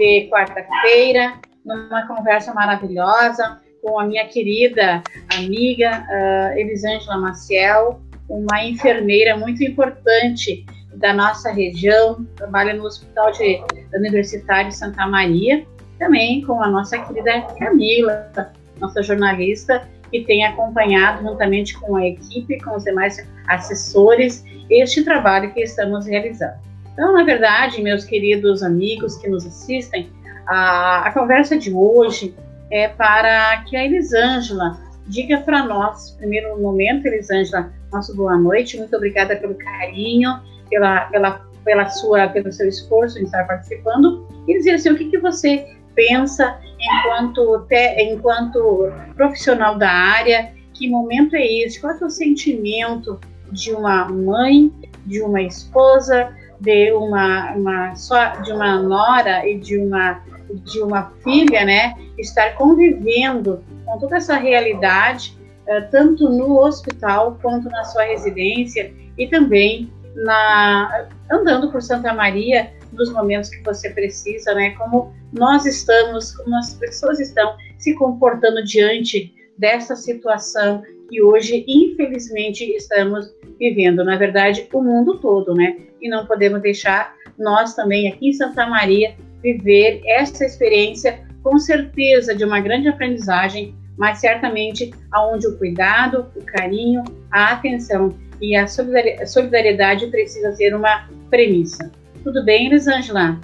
de quarta-feira, numa conversa maravilhosa com a minha querida amiga uh, Elisângela Maciel, uma enfermeira muito importante da nossa região, trabalha no Hospital de, Universitário Santa Maria, também com a nossa querida Camila, nossa jornalista, que tem acompanhado juntamente com a equipe, com os demais assessores, este trabalho que estamos realizando. Então, na verdade, meus queridos amigos que nos assistem, a, a conversa de hoje é para que a Elisângela diga para nós, primeiro momento, Elisângela, nosso boa noite, muito obrigada pelo carinho, pela, pela, pela sua, pelo seu esforço em estar participando, e dizer assim, o que, que você pensa enquanto, te, enquanto profissional da área, que momento é esse, qual é o sentimento de uma mãe, de uma esposa, de uma, uma só de uma nora e de uma de uma filha, né, estar convivendo com toda essa realidade, uh, tanto no hospital quanto na sua residência e também na andando por Santa Maria nos momentos que você precisa, né? Como nós estamos, como as pessoas estão se comportando diante dessa situação que hoje, infelizmente, estamos vivendo. Na verdade, o mundo todo, né? E não podemos deixar nós também aqui em Santa Maria viver essa experiência com certeza de uma grande aprendizagem, mas certamente aonde o cuidado, o carinho, a atenção e a solidariedade precisa ser uma premissa. Tudo bem, Elisângela?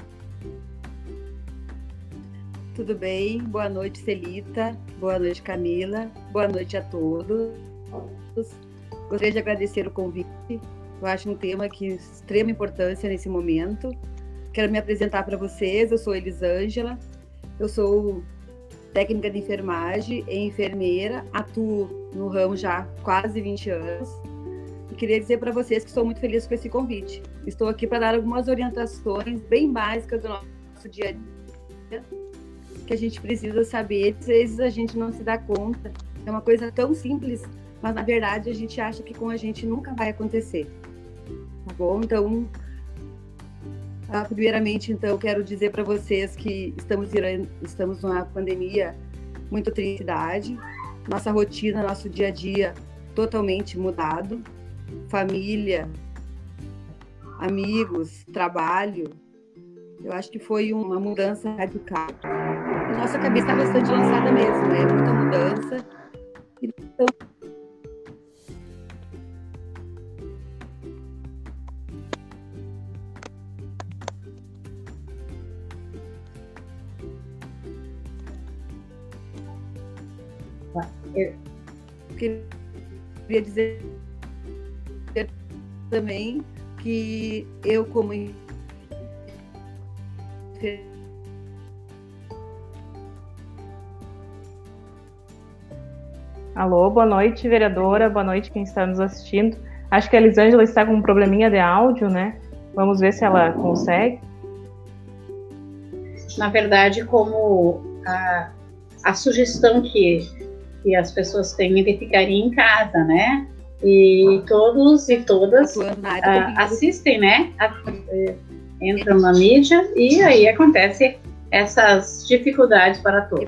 Tudo bem, boa noite, Celita, boa noite, Camila, boa noite a todos. Gostaria de agradecer o convite, eu acho um tema de extrema importância nesse momento, Quero me apresentar para vocês. Eu sou Elisângela, eu sou técnica de enfermagem e enfermeira, atuo no ramo já há quase 20 anos. E queria dizer para vocês que estou muito feliz com esse convite. Estou aqui para dar algumas orientações bem básicas do nosso dia a dia, que a gente precisa saber. Às vezes a gente não se dá conta. É uma coisa tão simples, mas na verdade a gente acha que com a gente nunca vai acontecer. Tá bom? Então, ah, primeiramente, então, quero dizer para vocês que estamos, estamos numa pandemia muito tristidade, nossa rotina, nosso dia a dia totalmente mudado, família, amigos, trabalho. Eu acho que foi uma mudança radical. Nossa cabeça está bastante lançada mesmo, né? Muita mudança. Então, Eu queria dizer também que eu, como Alô, boa noite, vereadora, boa noite quem está nos assistindo. Acho que a Elisângela está com um probleminha de áudio, né? Vamos ver se ela consegue. Na verdade, como a, a sugestão que que as pessoas têm de ficarem em casa, né? E todos e todas uh, assistem, né? A, uh, entram na mídia e aí acontece essas dificuldades para todos.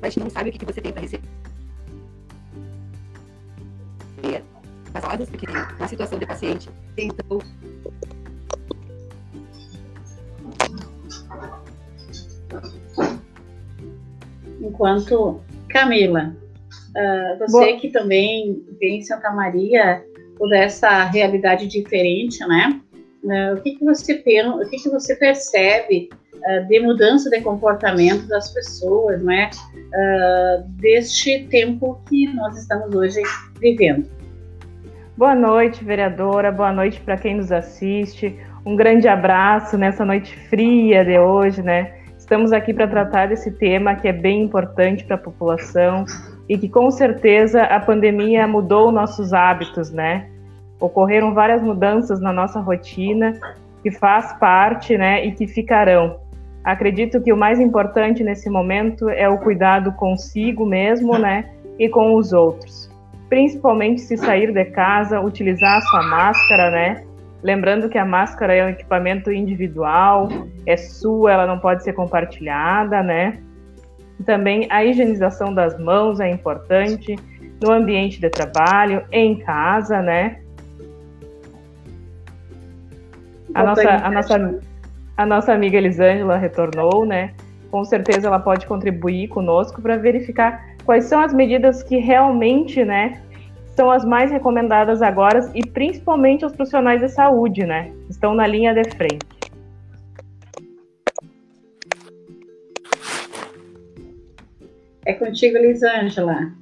Mas não sabe o que você tem para receber. As ordens, porque na situação de paciente, então enquanto Camila, uh, você Boa. que também vem em Santa Maria por essa realidade diferente, né? Uh, o que, que você o que, que você percebe uh, de mudança de comportamento das pessoas, né? deste tempo que nós estamos hoje vivendo. Boa noite, vereadora. Boa noite para quem nos assiste. Um grande abraço nessa noite fria de hoje, né? Estamos aqui para tratar desse tema que é bem importante para a população e que com certeza a pandemia mudou nossos hábitos, né? Ocorreram várias mudanças na nossa rotina que faz parte, né, e que ficarão. Acredito que o mais importante nesse momento é o cuidado consigo mesmo, né, e com os outros. Principalmente se sair de casa, utilizar a sua máscara, né, Lembrando que a máscara é um equipamento individual, é sua, ela não pode ser compartilhada, né? Também a higienização das mãos é importante no ambiente de trabalho, em casa, né? A nossa, a nossa, a nossa amiga Elisângela retornou, né? Com certeza ela pode contribuir conosco para verificar quais são as medidas que realmente, né, são as mais recomendadas agora e principalmente os profissionais de saúde, né? Estão na linha de frente. É contigo, Elisângela.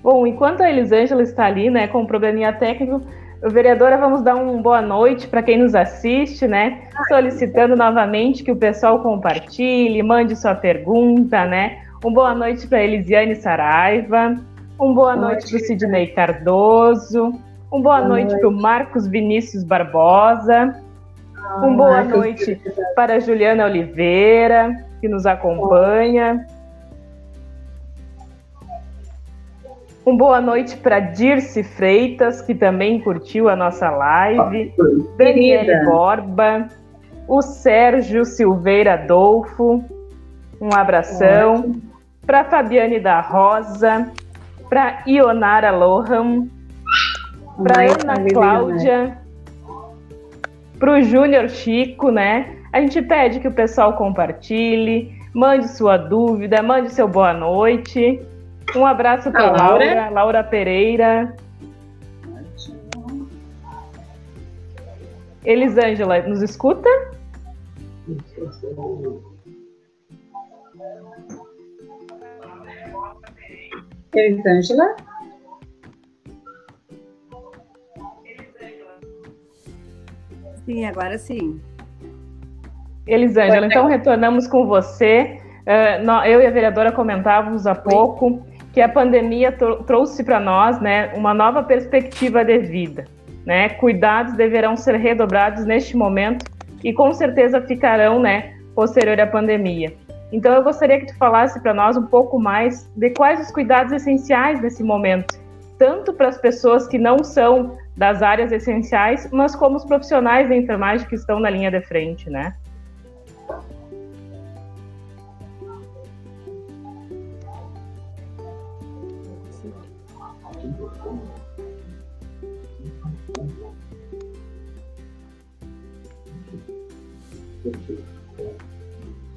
Bom, enquanto a Elisângela está ali, né, com um probleminha técnico, vereadora, vamos dar uma boa noite para quem nos assiste, né? Solicitando novamente que o pessoal compartilhe, mande sua pergunta, né? Um boa noite para Elisiane Saraiva, um boa, noite para o Sidney Cardoso, um boa, boa noite, para o Marcos Vinícius Barbosa, ah, um boa Marcos noite para a Juliana Oliveira, que nos acompanha. Um boa noite para Dirce Freitas, que também curtiu a nossa live. Ah, Daniele Borba. O Sérgio Silveira Adolfo. Um abração. Para Fabiane da Rosa. Para Ionara Lohan. Para Ana Cláudia. Para o Júnior Chico, né? A gente pede que o pessoal compartilhe, mande sua dúvida, mande seu boa noite. Um abraço para Laura. Laura, Laura Pereira. Elisângela, nos escuta? Elisângela? Sim, agora sim. Elisângela, então retornamos com você. Uh, eu e a vereadora comentávamos há pouco que a pandemia trouxe para nós né, uma nova perspectiva de vida. Né? Cuidados deverão ser redobrados neste momento e com certeza ficarão né, posterior à pandemia. Então eu gostaria que tu falasse para nós um pouco mais de quais os cuidados essenciais nesse momento, tanto para as pessoas que não são das áreas essenciais, mas como os profissionais da enfermagem que estão na linha de frente, né?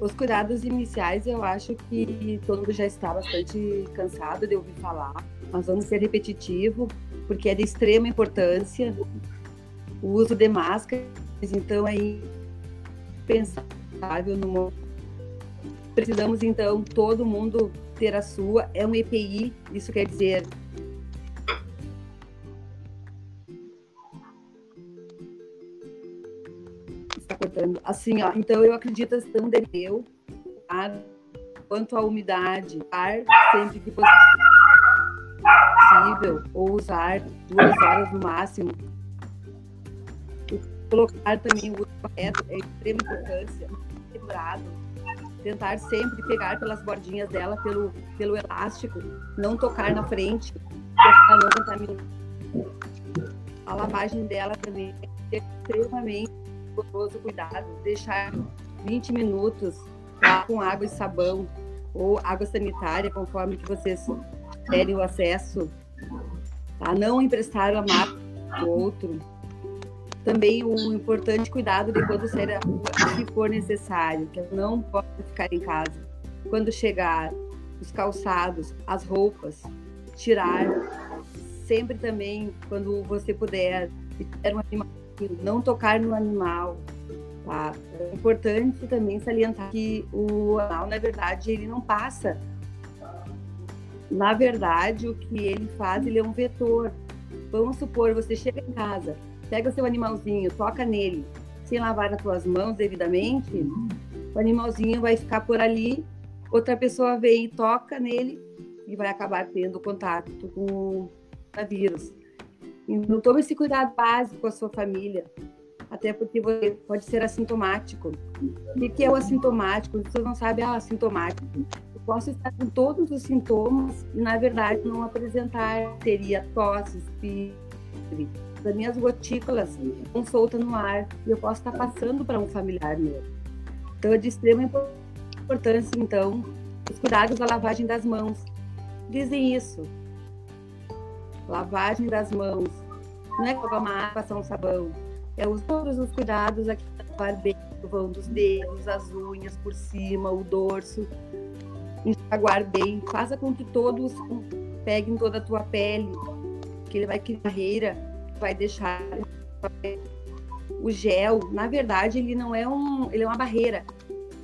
Os cuidados iniciais, eu acho que todo mundo já está bastante cansado de ouvir falar, mas vamos ser repetitivo, porque é de extrema importância o uso de máscaras, então é impensável no momento. Precisamos, então, todo mundo ter a sua. É um EPI, isso quer dizer cortando. Assim, ó, então eu acredito não deveu, tá? quanto à umidade, ar sempre que possível, ou usar duas horas no máximo. Colocar também o uso correto é de extrema importância, quebrado. Tentar sempre pegar pelas bordinhas dela, pelo, pelo elástico, não tocar na frente, para não contaminar. A lavagem dela também é extremamente rigoroso cuidado, deixar 20 minutos com água e sabão ou água sanitária, conforme que vocês terem o acesso, tá? Não emprestar a máscara do outro. Também o importante cuidado de quando sair a rua, se for necessário, que não pode ficar em casa. Quando chegar, os calçados, as roupas, tirar. Sempre também, quando você puder, se tiver um não tocar no animal. Tá? É importante também salientar que o animal, na verdade, ele não passa. Na verdade, o que ele faz, ele é um vetor. Vamos supor, você chega em casa, pega seu animalzinho, toca nele, sem lavar as suas mãos devidamente, o animalzinho vai ficar por ali, outra pessoa vem e toca nele e vai acabar tendo contato com o vírus. Então, tome esse cuidado básico com a sua família, até porque você pode ser assintomático. O que é o assintomático? As pessoas não sabem, ah, assintomático. posso estar com todos os sintomas e, na verdade, não apresentar. Teria tosse, espírito, as minhas gotículas estão soltas no ar e eu posso estar passando para um familiar meu. Então, é de extrema importância, então, os cuidados da lavagem das mãos. Dizem isso. Lavagem das mãos. Não é colocar uma água, passar um sabão. É os, todos os cuidados aqui, lavar bem, vão dos dedos, as unhas por cima, o dorso, enxaguar bem, faça com que todos peguem toda a tua pele, que ele vai criar barreira, vai deixar o gel, na verdade, ele não é um, ele é uma barreira.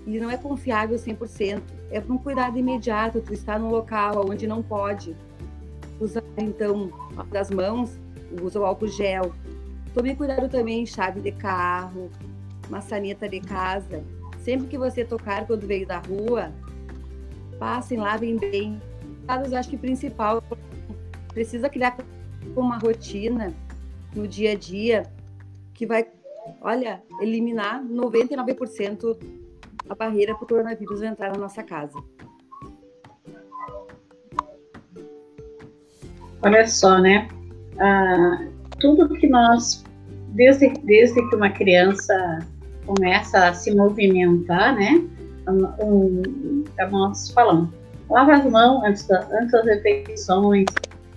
Ele não é confiável 100%. É para um cuidado imediato, tu está num local onde não pode usar então das mãos, usa o álcool gel. Tome cuidado também chave de carro, maçaneta de casa. Sempre que você tocar quando veio da rua, passem, lavem bem. Eu acho que principal precisa criar uma rotina no dia a dia que vai, olha, eliminar 99% a barreira para o coronavírus entrar na nossa casa. Olha só, né? Ah, tudo que nós, desde, desde que uma criança começa a se movimentar, né? Um, nós falamos, lava as mãos antes, da, antes das refeições,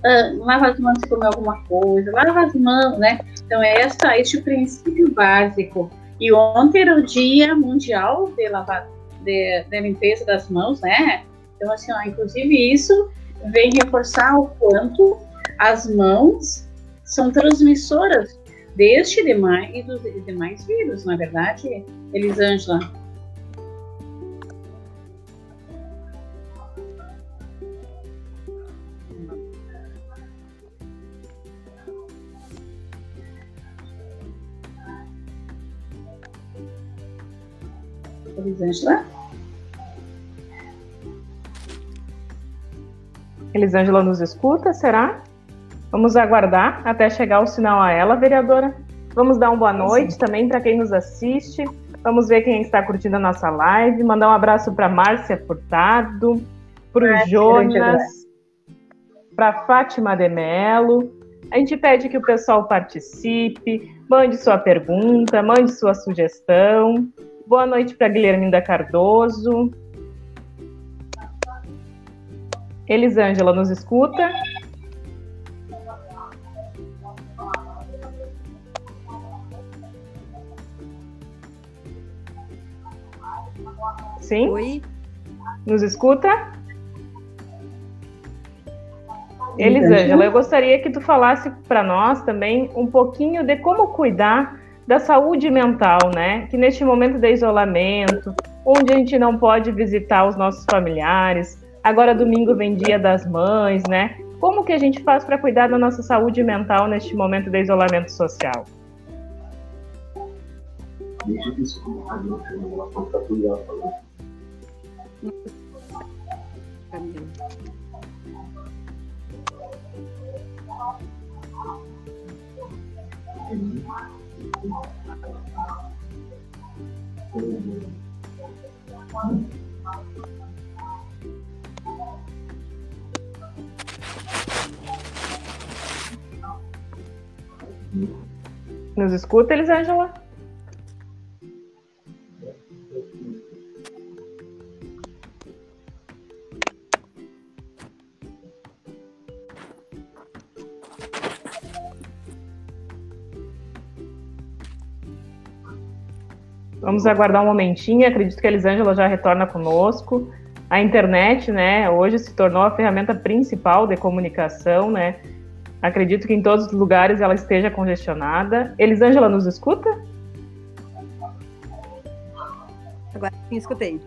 uh, lava as mãos se comer alguma coisa, lava as mãos, né? Então, é essa, este princípio básico. E ontem era o Dia Mundial de, lavar, de, de Limpeza das Mãos, né? Então, assim, ó, inclusive isso vem reforçar o quanto as mãos são transmissoras deste demais e dos demais vírus, na é verdade, Elisângela? Elisângela? Elisângela nos escuta, será? Vamos aguardar até chegar o sinal a ela, vereadora. Vamos dar uma boa noite Sim. também para quem nos assiste. Vamos ver quem está curtindo a nossa live. Mandar um abraço para Márcia Furtado, para o Jonas, para Fátima de Melo. A gente pede que o pessoal participe, mande sua pergunta, mande sua sugestão. Boa noite para Guilherminda Cardoso. Elisângela nos escuta? Sim? Oi? Nos escuta? Elisângela, eu gostaria que tu falasse para nós também um pouquinho de como cuidar da saúde mental, né? Que neste momento de isolamento, onde a gente não pode visitar os nossos familiares, agora domingo vem dia das mães, né? Como que a gente faz para cuidar da nossa saúde mental neste momento de isolamento social? Nos escuta, Elisângela? Vamos aguardar um momentinho. Acredito que a Elisângela já retorna conosco. A internet, né, hoje se tornou a ferramenta principal de comunicação, né? Acredito que em todos os lugares ela esteja congestionada. Elisângela nos escuta? Agora sim, escutei.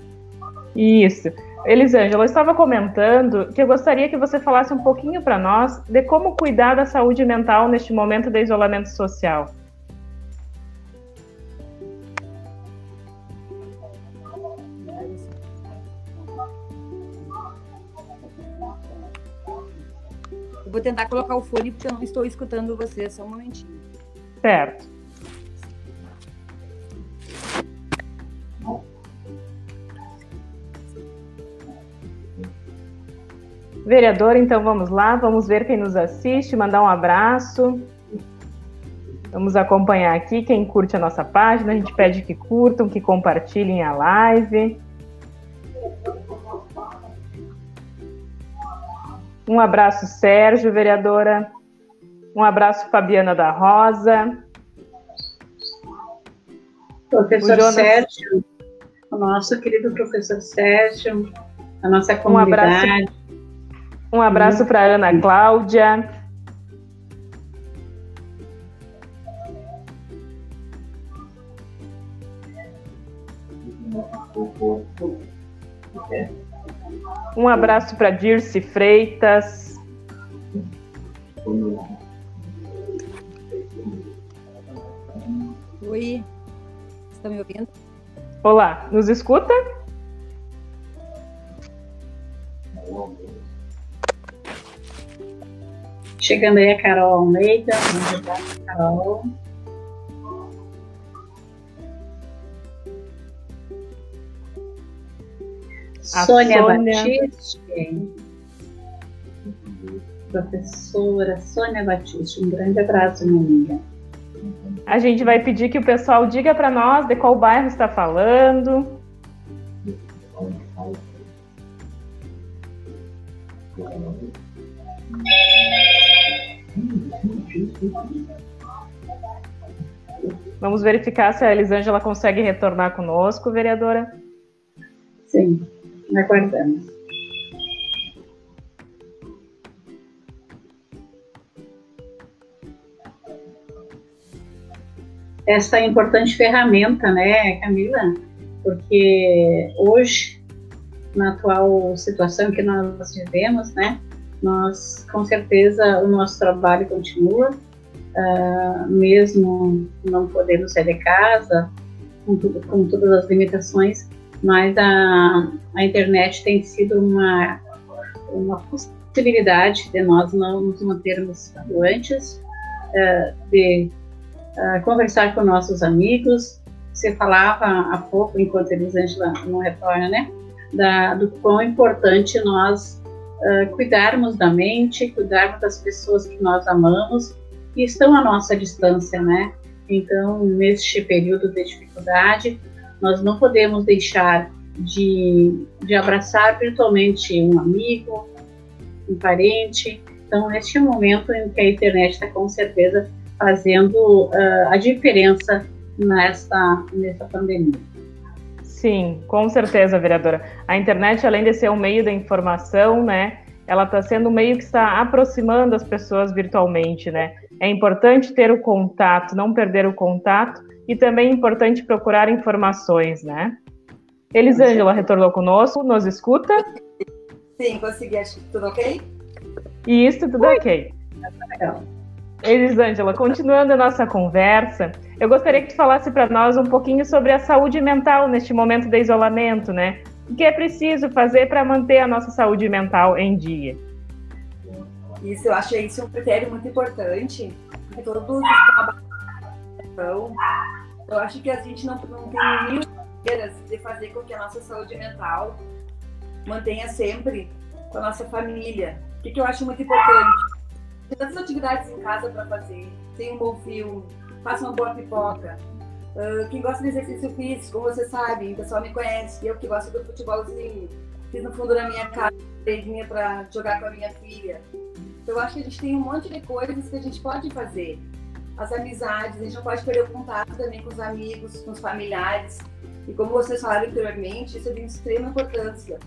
Isso. Elisângela, eu estava comentando que eu gostaria que você falasse um pouquinho para nós de como cuidar da saúde mental neste momento de isolamento social. Vou tentar colocar o fone porque eu não estou escutando você, só um momentinho. Certo. Vereador, então vamos lá, vamos ver quem nos assiste, mandar um abraço. Vamos acompanhar aqui quem curte a nossa página. A gente pede que curtam, que compartilhem a live. Um abraço, Sérgio, vereadora. Um abraço, Fabiana da Rosa. Professor Jonas... Sérgio, o nosso querido professor Sérgio, a nossa comunidade. Um abraço, um abraço para Ana Cláudia. Um abraço para Dirce Freitas. Oi, estão me ouvindo? Olá, nos escuta? Chegando aí a Carol Almeida. Carol. A Sônia, Sônia Batiste. Professora Sônia Batiste, um grande abraço, minha amiga. A gente vai pedir que o pessoal diga para nós de qual bairro está falando. Vamos verificar se a Elisângela consegue retornar conosco, vereadora. Sim, aguardamos. essa importante ferramenta, né, Camila? Porque hoje, na atual situação que nós vivemos, né, nós, com certeza, o nosso trabalho continua, uh, mesmo não podendo sair de casa, com, com todas as limitações, mas a, a internet tem sido uma, uma possibilidade de nós não nos mantermos doentes, uh, de uh, conversar com nossos amigos. Você falava há pouco, enquanto Elisângela não retorna, né? Da, do quão importante nós uh, cuidarmos da mente, cuidarmos das pessoas que nós amamos e estão à nossa distância, né? Então, neste período de dificuldade, nós não podemos deixar de, de abraçar virtualmente um amigo, um parente. Então, este é momento em que a internet está com certeza fazendo uh, a diferença nessa, nessa pandemia. Sim, com certeza, vereadora. A internet, além de ser um meio da informação, né, ela está sendo um meio que está aproximando as pessoas virtualmente, né? É importante ter o contato, não perder o contato, e também é importante procurar informações, né? Elisângela retornou conosco, nos escuta? Sim, consegui, acho que tudo ok? Isso, tudo Ui. ok. Elisângela, continuando a nossa conversa, eu gostaria que tu falasse para nós um pouquinho sobre a saúde mental neste momento de isolamento, né? O que é preciso fazer para manter a nossa saúde mental em dia? Isso, eu acho isso um critério muito importante, porque todos os então, eu acho que a gente não, não tem mil maneiras de fazer com que a nossa saúde mental mantenha sempre com a nossa família. O que, que eu acho muito importante? Tem tantas atividades em casa para fazer. Tem um bom filme, faça uma boa pipoca. Uh, quem gosta de exercício físico, você sabe, o pessoal me conhece, eu que gosto do futebolzinho, fiz no fundo da minha casa, para jogar com a minha filha. Eu acho que a gente tem um monte de coisas que a gente pode fazer. As amizades, a gente não pode perder o contato também com os amigos, com os familiares. E como vocês falaram anteriormente, isso é de extrema importância.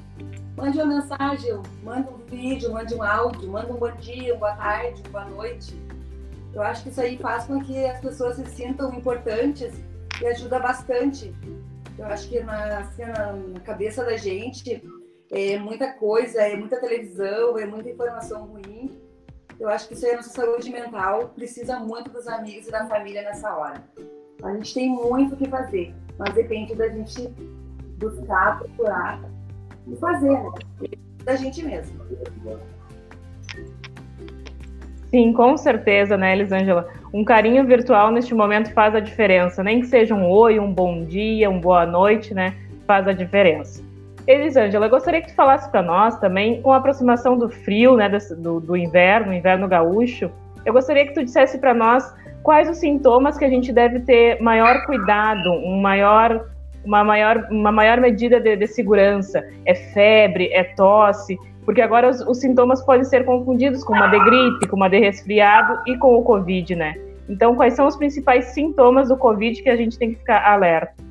Mande uma mensagem, manda um vídeo, mande um áudio, manda um bom dia, boa tarde, boa noite. Eu acho que isso aí faz com que as pessoas se sintam importantes e ajuda bastante. Eu acho que na, assim, na cabeça da gente é muita coisa, é muita televisão, é muita informação ruim. Eu acho que isso aí, a nossa saúde mental precisa muito dos amigos e da família nessa hora. A gente tem muito o que fazer, mas depende da gente buscar, procurar e fazer, né? Da gente mesmo. Sim, com certeza, né, Elisângela? Um carinho virtual neste momento faz a diferença. Nem que seja um oi, um bom dia, uma boa noite, né? Faz a diferença. Elisângela, gostaria que tu falasse para nós também, com aproximação do frio, né, do, do inverno, inverno gaúcho, eu gostaria que tu dissesse para nós quais os sintomas que a gente deve ter maior cuidado, um maior, uma, maior, uma maior medida de, de segurança. É febre, é tosse, porque agora os, os, sintomas podem ser confundidos com uma de gripe, com uma de resfriado e com o Covid, né? Então, quais são os principais sintomas do Covid que a gente tem que ficar alerta?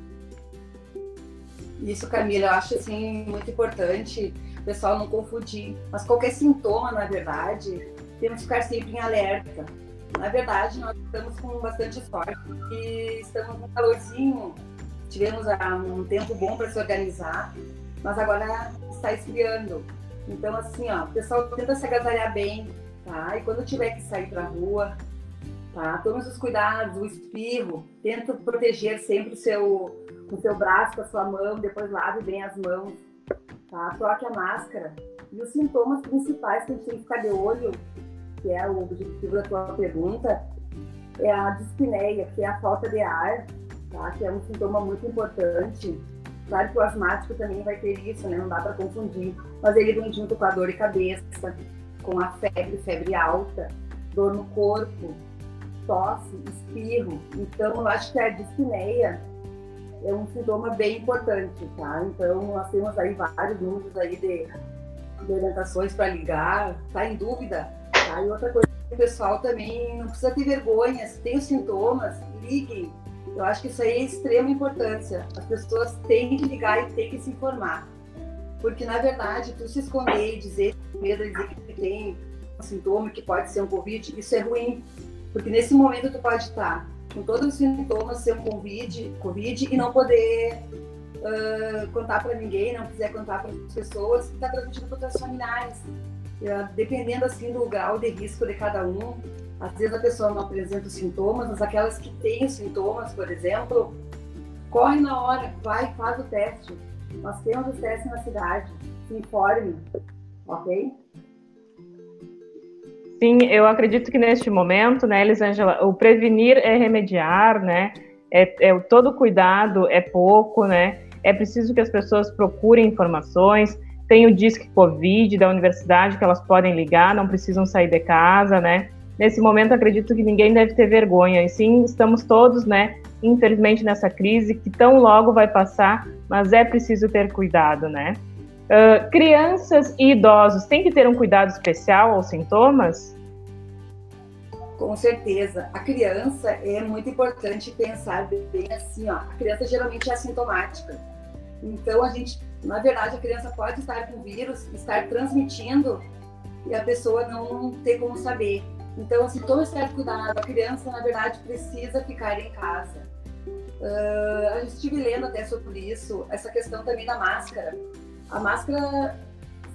Isso, Camila, eu acho assim muito importante o pessoal não confundir. Mas qualquer sintoma, na verdade, temos que ficar sempre em alerta. Na verdade, nós estamos com bastante sorte e estamos no calorzinho. Tivemos um tempo bom para se organizar, mas agora está esfriando. Então, assim, ó, o pessoal tenta se agasalhar bem, tá? E quando tiver que sair para a rua, tá? Tome os cuidados, o espirro, tenta proteger sempre o seu, o seu braço com a sua mão, depois lave bem as mãos, tá? Troque a máscara. E os sintomas principais que a gente tem que ficar de olho que é o objetivo da tua pergunta, é a dispneia, que é a falta de ar, tá? que é um sintoma muito importante. Claro que o asmático também vai ter isso, né? não dá para confundir, mas ele vem junto com a dor de cabeça, com a febre, febre alta, dor no corpo, tosse, espirro. Então, eu acho que a dispneia é um sintoma bem importante, tá? Então, nós temos aí vários números aí de, de orientações para ligar. Tá em dúvida? Tá? E outra coisa, o pessoal também não precisa ter vergonha, se tem os sintomas, liguem. Eu acho que isso aí é extrema importância. As pessoas têm que ligar e têm que se informar. Porque, na verdade, tu se esconder e dizer, medo de dizer que tem um sintoma que pode ser um Covid, isso é ruim. Porque nesse momento tu pode estar com todos os sintomas, ser um COVID, COVID e não poder uh, contar para ninguém, não quiser contar para as pessoas, está transmitindo para os familiares. É, dependendo assim do grau de risco de cada um, às vezes a pessoa não apresenta os sintomas, mas aquelas que têm os sintomas, por exemplo, corre na hora, vai faz o teste. Nós temos os testes na cidade, se informe, ok? Sim, eu acredito que neste momento, né, Elisângela, o prevenir é remediar, né? É, é todo cuidado é pouco, né? É preciso que as pessoas procurem informações, tem o Disque Covid da universidade que elas podem ligar, não precisam sair de casa, né? Nesse momento, acredito que ninguém deve ter vergonha. E sim, estamos todos, né, infelizmente, nessa crise que tão logo vai passar, mas é preciso ter cuidado, né? Uh, crianças e idosos têm que ter um cuidado especial aos sintomas? Com certeza. A criança é muito importante pensar bem assim, ó. A criança geralmente é assintomática. Então, a gente na verdade, a criança pode estar com vírus, estar transmitindo e a pessoa não ter como saber. Então, assim, tome certo cuidado. A criança, na verdade, precisa ficar em casa. Uh, eu estive lendo até sobre isso, essa questão também da máscara. A máscara,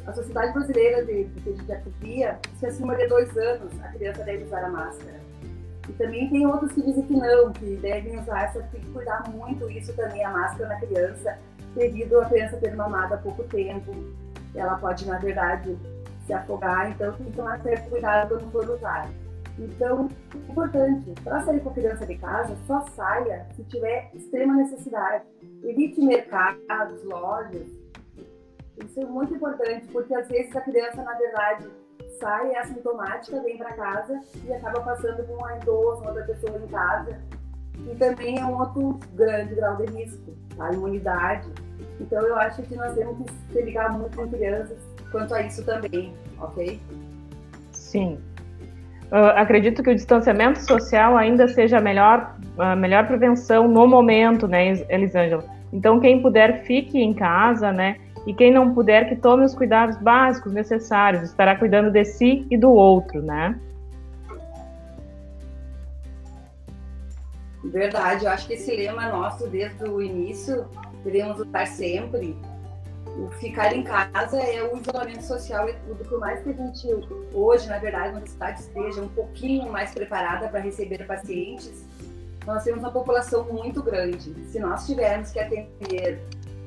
a Sociedade Brasileira de, Pediatria que acima de dois anos a criança deve usar a máscara. E também tem outros que dizem que não, que devem usar, só que tem que cuidar muito isso também, a máscara na criança devido a criança ter mamado há pouco tempo. Ela pode, na verdade, se afogar, então tem que tomar certo cuidado quando for usar. Então, importante, para sair com a criança de casa, só saia se tiver extrema necessidade. Evite mercados, lojas. Isso é muito importante, porque às vezes a criança, na verdade, sai, é assintomática, vem para casa e acaba passando com uma idosa, outra pessoa em casa. E também é um outro grande grau de risco a imunidade. Então eu acho que nós temos que se ligar muito com crianças quanto a isso também, ok? Sim. Uh, acredito que o distanciamento social ainda seja a melhor, a melhor prevenção no momento, né, Elisângela? Então, quem puder, fique em casa, né? E quem não puder, que tome os cuidados básicos necessários, estará cuidando de si e do outro, né? Verdade, eu acho que esse lema nosso desde o início devemos usar sempre. O ficar em casa é o isolamento social e tudo. Por mais que a gente hoje, na verdade, na cidade esteja um pouquinho mais preparada para receber pacientes, nós temos uma população muito grande. Se nós tivermos que atender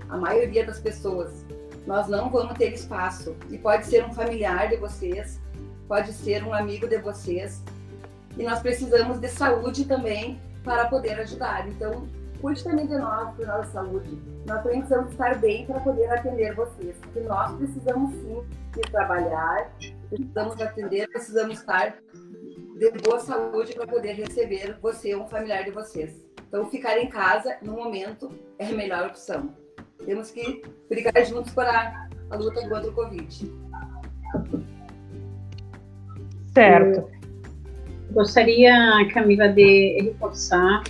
a maioria das pessoas, nós não vamos ter espaço. E pode ser um familiar de vocês, pode ser um amigo de vocês. E nós precisamos de saúde também para poder ajudar. Então, cuide também de nós, de nossa saúde. Nós também precisamos estar bem para poder atender vocês, porque nós precisamos sim de trabalhar, precisamos atender, precisamos estar de boa saúde para poder receber você ou um familiar de vocês. Então, ficar em casa, no momento, é a melhor opção. Temos que brigar juntos para a luta contra o Covid. Certo. Eu gostaria, Camila, de reforçar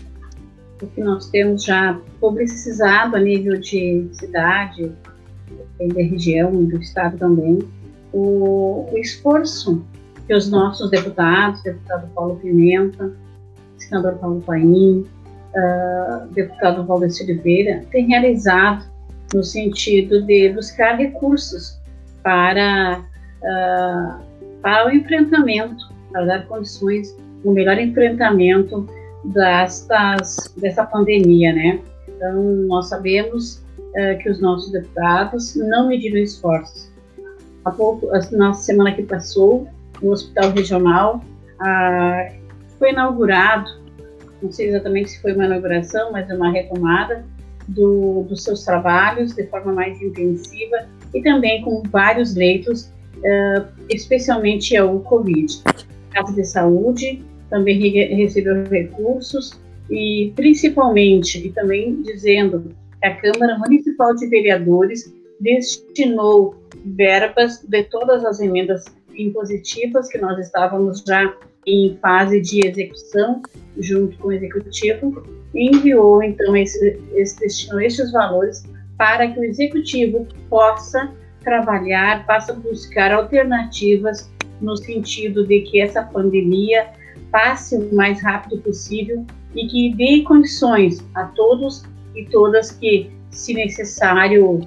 o que nós temos já publicizado a nível de cidade, da região, do estado também, o, o esforço que os nossos deputados, deputado Paulo Pimenta, senador Paulo Paim, uh, deputado Valdeci Oliveira, têm realizado no sentido de buscar recursos para, uh, para o enfrentamento, para dar condições, um melhor enfrentamento destas, dessa pandemia, né? Então, nós sabemos uh, que os nossos deputados não mediram esforços. Há pouco, na semana que passou, no Hospital Regional, uh, foi inaugurado, não sei exatamente se foi uma inauguração, mas é uma retomada do, dos seus trabalhos de forma mais intensiva e também com vários leitos, uh, especialmente ao Covid. A Casa de Saúde também re recebeu recursos e principalmente, e também dizendo que a Câmara Municipal de Vereadores destinou verbas de todas as emendas impositivas que nós estávamos já em fase de execução junto com o executivo enviou então esse, esse esses valores para que o executivo possa trabalhar, possa buscar alternativas no sentido de que essa pandemia passe o mais rápido possível e que dê condições a todos e todas que, se necessário,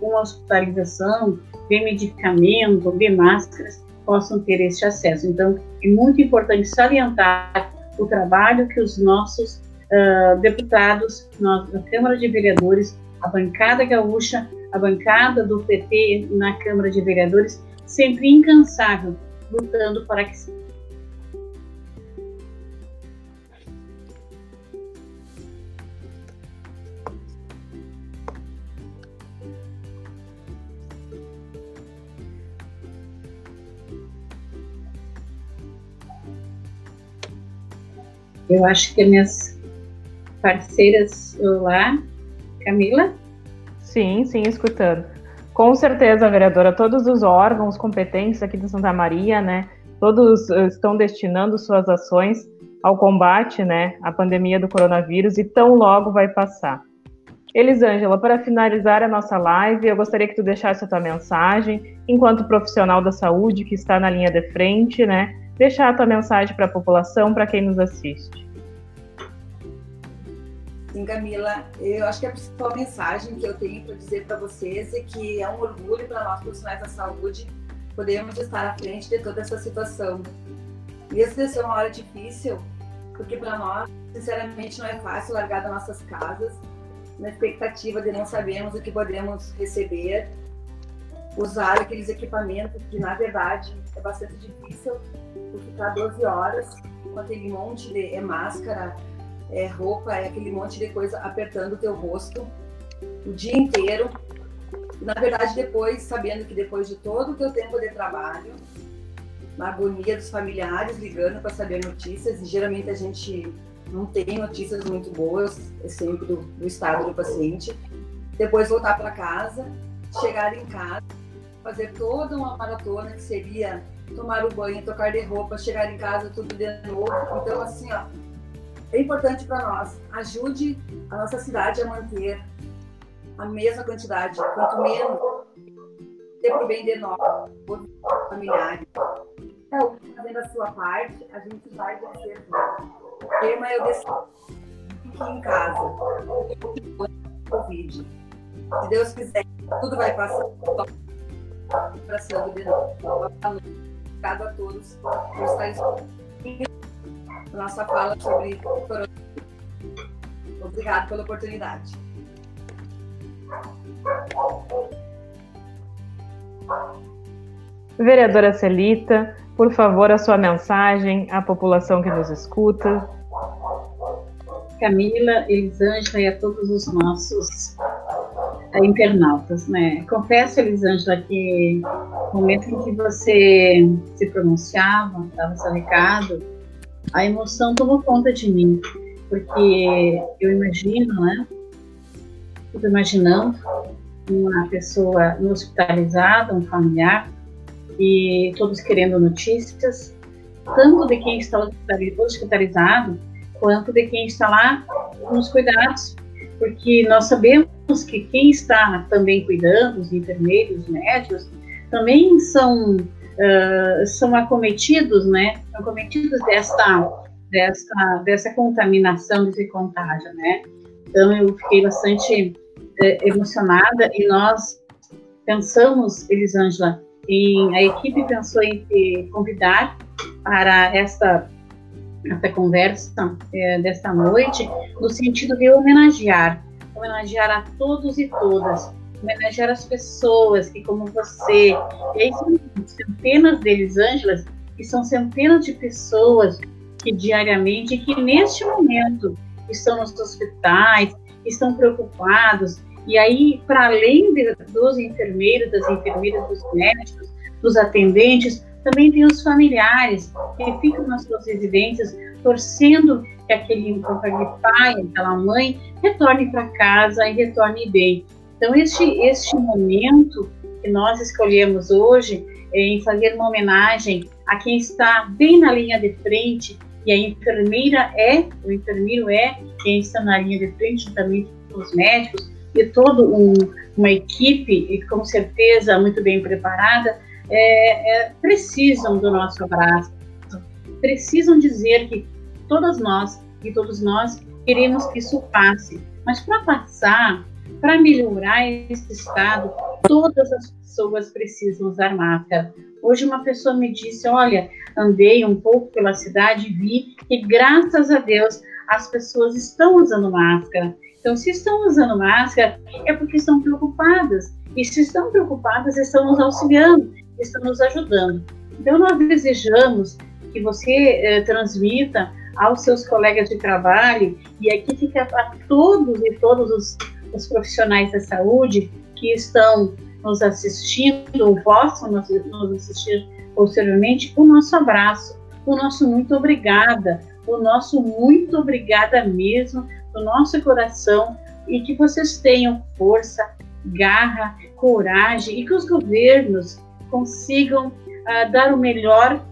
uma hospitalização, de medicamento, de máscaras, possam ter esse acesso. Então, é muito importante salientar o trabalho que os nossos uh, deputados, nós, da Câmara de Vereadores, a bancada gaúcha, a bancada do PT na Câmara de Vereadores, sempre incansável, lutando para que Eu acho que minhas parceiras lá, Camila? Sim, sim, escutando. Com certeza, vereadora, todos os órgãos competentes aqui de Santa Maria, né, todos eh, estão destinando suas ações ao combate, né, à pandemia do coronavírus e tão logo vai passar. Elisângela, para finalizar a nossa live, eu gostaria que tu deixasse a tua mensagem, enquanto profissional da saúde que está na linha de frente, né, deixar a tua mensagem para a população, para quem nos assiste. Sim, Camila, eu acho que a principal mensagem que eu tenho para dizer para vocês é que é um orgulho para nós profissionais da saúde podermos estar à frente de toda essa situação. Mesmo de ser uma hora difícil, porque para nós, sinceramente, não é fácil largar das nossas casas, na expectativa de não sabermos o que podemos receber, usar aqueles equipamentos que, na verdade, é bastante difícil, por ficar 12 horas com aquele monte de é máscara, é roupa, é aquele monte de coisa apertando o teu rosto o dia inteiro. Na verdade, depois, sabendo que depois de todo o teu tempo de trabalho, na agonia dos familiares ligando para saber notícias, e geralmente a gente não tem notícias muito boas, é sempre do, do estado do paciente. Depois voltar para casa, chegar em casa, fazer toda uma maratona que seria tomar o banho, trocar de roupa, chegar em casa tudo de novo. Então, assim, ó, é importante para nós. Ajude a nossa cidade a manter a mesma quantidade, quanto menos, ter por bem de nós, familiares. Então, fazendo a sua parte, a gente vai vencer tudo. O tema eu decido fique em casa, Covid. Se Deus quiser, tudo vai passar. Abraçando de novo. Obrigado a todos por estarem nossa fala sobre coronavírus. Obrigado pela oportunidade. Vereadora Celita, por favor, a sua mensagem à população que nos escuta. Camila, Elisângela e a todos os nossos internautas, né? Confesso, Elisângela, que no momento em que você se pronunciava, dava seu recado, a emoção tomou conta de mim, porque eu imagino, né? Fico imaginando uma pessoa hospitalizada, um familiar, e todos querendo notícias, tanto de quem está hospitalizado, quanto de quem está lá nos cuidados, porque nós sabemos que quem está também cuidando, os enfermeiros, os médicos, também são, uh, são acometidos, né? Acometidos desta, desta, dessa contaminação, desse contágio, né? Então eu fiquei bastante uh, emocionada e nós pensamos, Elisângela, em, a equipe pensou em convidar para esta essa conversa é, desta noite, no sentido de homenagear, homenagear a todos e todas, homenagear as pessoas que, como você, e aí são centenas deles, Ângelas, que são centenas de pessoas que diariamente, que neste momento estão nos hospitais, estão preocupados, e aí, para além de, dos enfermeiros, das enfermeiras, dos médicos, dos atendentes, também tem os familiares que ficam nas suas residências torcendo que aquele, aquele pai, aquela mãe retorne para casa e retorne bem. Então, este, este momento que nós escolhemos hoje é em fazer uma homenagem a quem está bem na linha de frente, e a enfermeira é, o enfermeiro é quem está na linha de frente, também os médicos, e toda um, uma equipe, e com certeza muito bem preparada, é, é, precisam do nosso abraço, precisam dizer que todas nós e todos nós queremos que isso passe. Mas para passar, para melhorar esse estado, todas as pessoas precisam usar máscara. Hoje uma pessoa me disse, olha, andei um pouco pela cidade e vi que graças a Deus as pessoas estão usando máscara. Então, se estão usando máscara, é porque estão preocupadas. E se estão preocupadas, estão nos auxiliando, estão nos ajudando. Então, nós desejamos que você eh, transmita aos seus colegas de trabalho, e aqui fica a todos e todos os, os profissionais da saúde que estão nos assistindo ou possam nos, nos assistir posteriormente, o nosso abraço, o nosso muito obrigada, o nosso muito obrigada mesmo, do nosso coração, e que vocês tenham força, garra, coragem e que os governos consigam uh, dar o melhor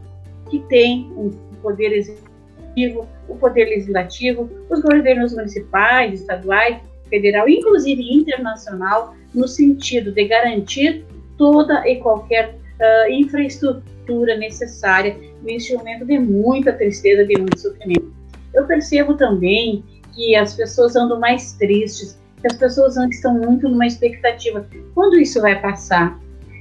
que tem o poder executivo, o poder legislativo, os governos municipais, estaduais, federal, inclusive internacional, no sentido de garantir toda e qualquer uh, infraestrutura necessária neste momento de muita tristeza, de muito sofrimento. Eu percebo também que as pessoas andam mais tristes, que as pessoas estão muito numa expectativa. Quando isso vai passar?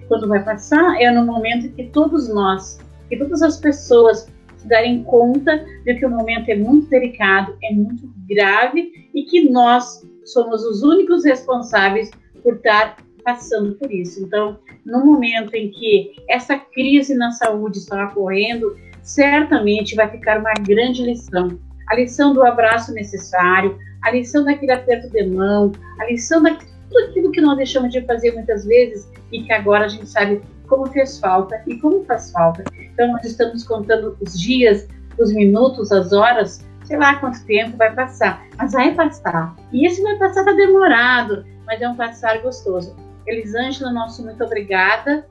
Quando vai passar é no momento que todos nós que todas as pessoas se darem conta de que o momento é muito delicado, é muito grave e que nós somos os únicos responsáveis por estar passando por isso. Então, no momento em que essa crise na saúde está ocorrendo, certamente vai ficar uma grande lição. A lição do abraço necessário, a lição daquele aperto de mão, a lição daquilo tudo aquilo que nós deixamos de fazer muitas vezes e que agora a gente sabe como fez falta e como faz falta. Então, nós estamos contando os dias, os minutos, as horas, sei lá quanto tempo vai passar, mas vai passar. E esse vai passar tá demorado, mas é um passar gostoso. Elisângela, nosso muito obrigada.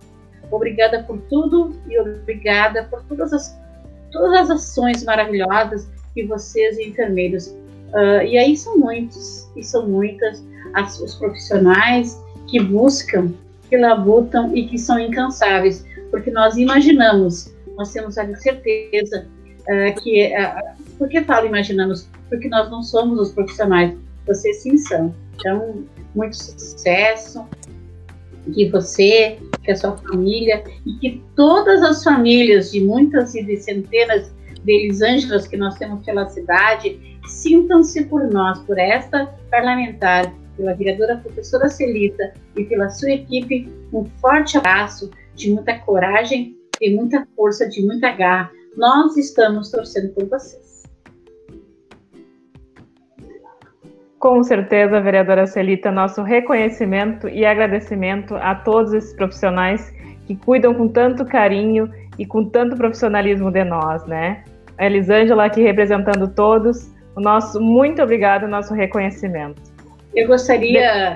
Obrigada por tudo e obrigada por todas as, todas as ações maravilhosas que vocês, enfermeiros, uh, e aí são muitos, e são muitas, as, os profissionais que buscam que labutam e que são incansáveis, porque nós imaginamos, nós temos a certeza uh, que. Uh, por que falo imaginamos? Porque nós não somos os profissionais, vocês sim são. Então, muito sucesso, que você, que a sua família e que todas as famílias de muitas e de centenas de Elisângelas que nós temos pela cidade sintam-se por nós, por esta parlamentar pela vereadora professora Celita e pela sua equipe, um forte abraço de muita coragem, de muita força, de muita garra. Nós estamos torcendo por vocês. Com certeza, vereadora Celita, nosso reconhecimento e agradecimento a todos esses profissionais que cuidam com tanto carinho e com tanto profissionalismo de nós, né? A Elisângela aqui representando todos, o nosso muito obrigado, nosso reconhecimento. Eu gostaria,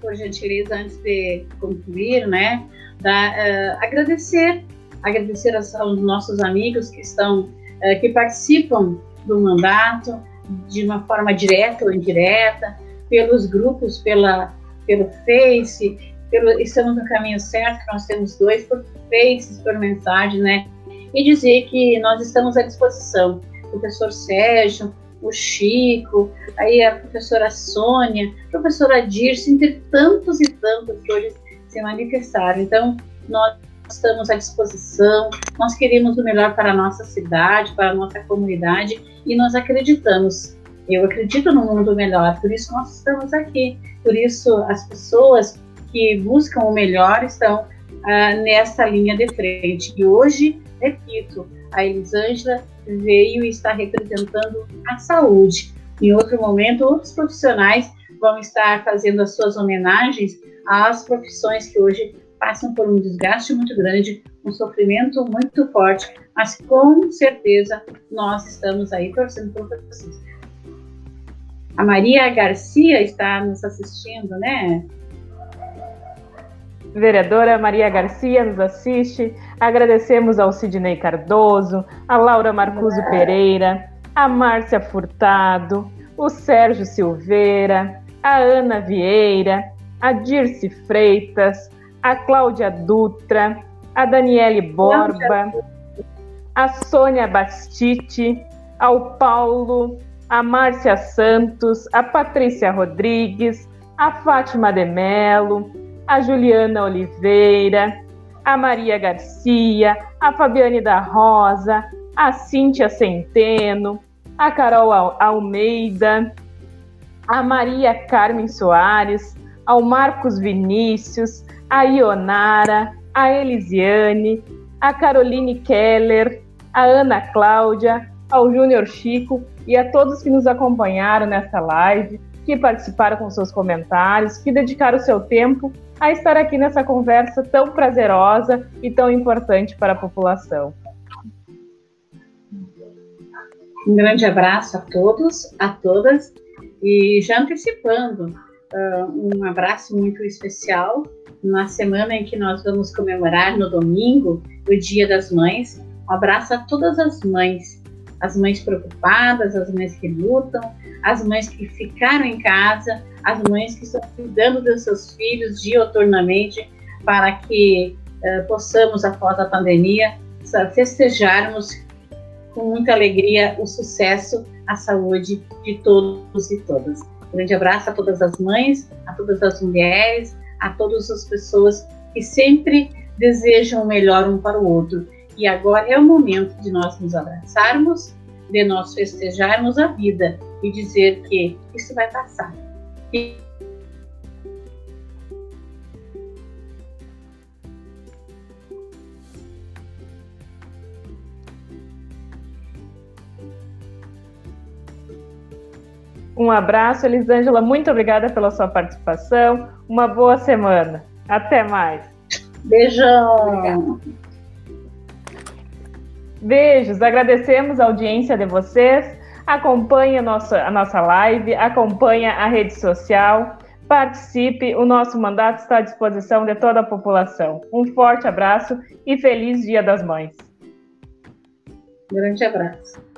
por gentileza, antes de concluir, né, da, uh, agradecer, agradecer aos, aos, nossos amigos que estão, uh, que participam do mandato, de uma forma direta ou indireta, pelos grupos, pela, pelo Face, pelo, estamos no caminho certo, nós temos dois por Face, por mensagem, né? E dizer que nós estamos à disposição. O professor Sérgio, o Chico, aí a professora Sônia, a professora Dirce, entre tantos e tantos que hoje se manifestaram. Então, nós estamos à disposição, nós queremos o melhor para a nossa cidade, para a nossa comunidade e nós acreditamos. Eu acredito no mundo melhor, por isso nós estamos aqui. Por isso as pessoas que buscam o melhor estão ah, nessa linha de frente. E hoje, repito, a Elisângela veio e está representando a saúde. Em outro momento, outros profissionais vão estar fazendo as suas homenagens às profissões que hoje passam por um desgaste muito grande, um sofrimento muito forte, mas com certeza nós estamos aí torcendo por vocês. A Maria Garcia está nos assistindo, né? Vereadora Maria Garcia nos assiste. Agradecemos ao Sidney Cardoso, a Laura Marcuso Pereira, a Márcia Furtado, o Sérgio Silveira, a Ana Vieira, a Dirce Freitas, a Cláudia Dutra, a Daniele Borba, a Sônia Bastite, ao Paulo, a Márcia Santos, a Patrícia Rodrigues, a Fátima de Melo, a Juliana Oliveira, a Maria Garcia, a Fabiane da Rosa, a Cíntia Centeno, a Carol Almeida, a Maria Carmen Soares, ao Marcos Vinícius, a Ionara, a Elisiane, a Caroline Keller, a Ana Cláudia, ao Júnior Chico e a todos que nos acompanharam nesta live, que participaram com seus comentários, que dedicaram o seu tempo a estar aqui nessa conversa tão prazerosa e tão importante para a população. Um grande abraço a todos, a todas, e já antecipando, uh, um abraço muito especial na semana em que nós vamos comemorar no domingo o Dia das Mães. Um abraço a todas as mães, as mães preocupadas, as mães que lutam, as mães que ficaram em casa, as mães que estão cuidando dos seus filhos dioturnamente para que uh, possamos, após a pandemia, festejarmos com muita alegria o sucesso, a saúde de todos e todas. Grande abraço a todas as mães, a todas as mulheres, a todas as pessoas que sempre desejam o melhor um para o outro. E agora é o momento de nós nos abraçarmos, de nós festejarmos a vida e dizer que isso vai passar. E Um abraço, Elisângela. Muito obrigada pela sua participação. Uma boa semana. Até mais. Beijão. Beijos. Agradecemos a audiência de vocês. Acompanhe a nossa, a nossa live, acompanhe a rede social, participe. O nosso mandato está à disposição de toda a população. Um forte abraço e feliz Dia das Mães. Grande abraço.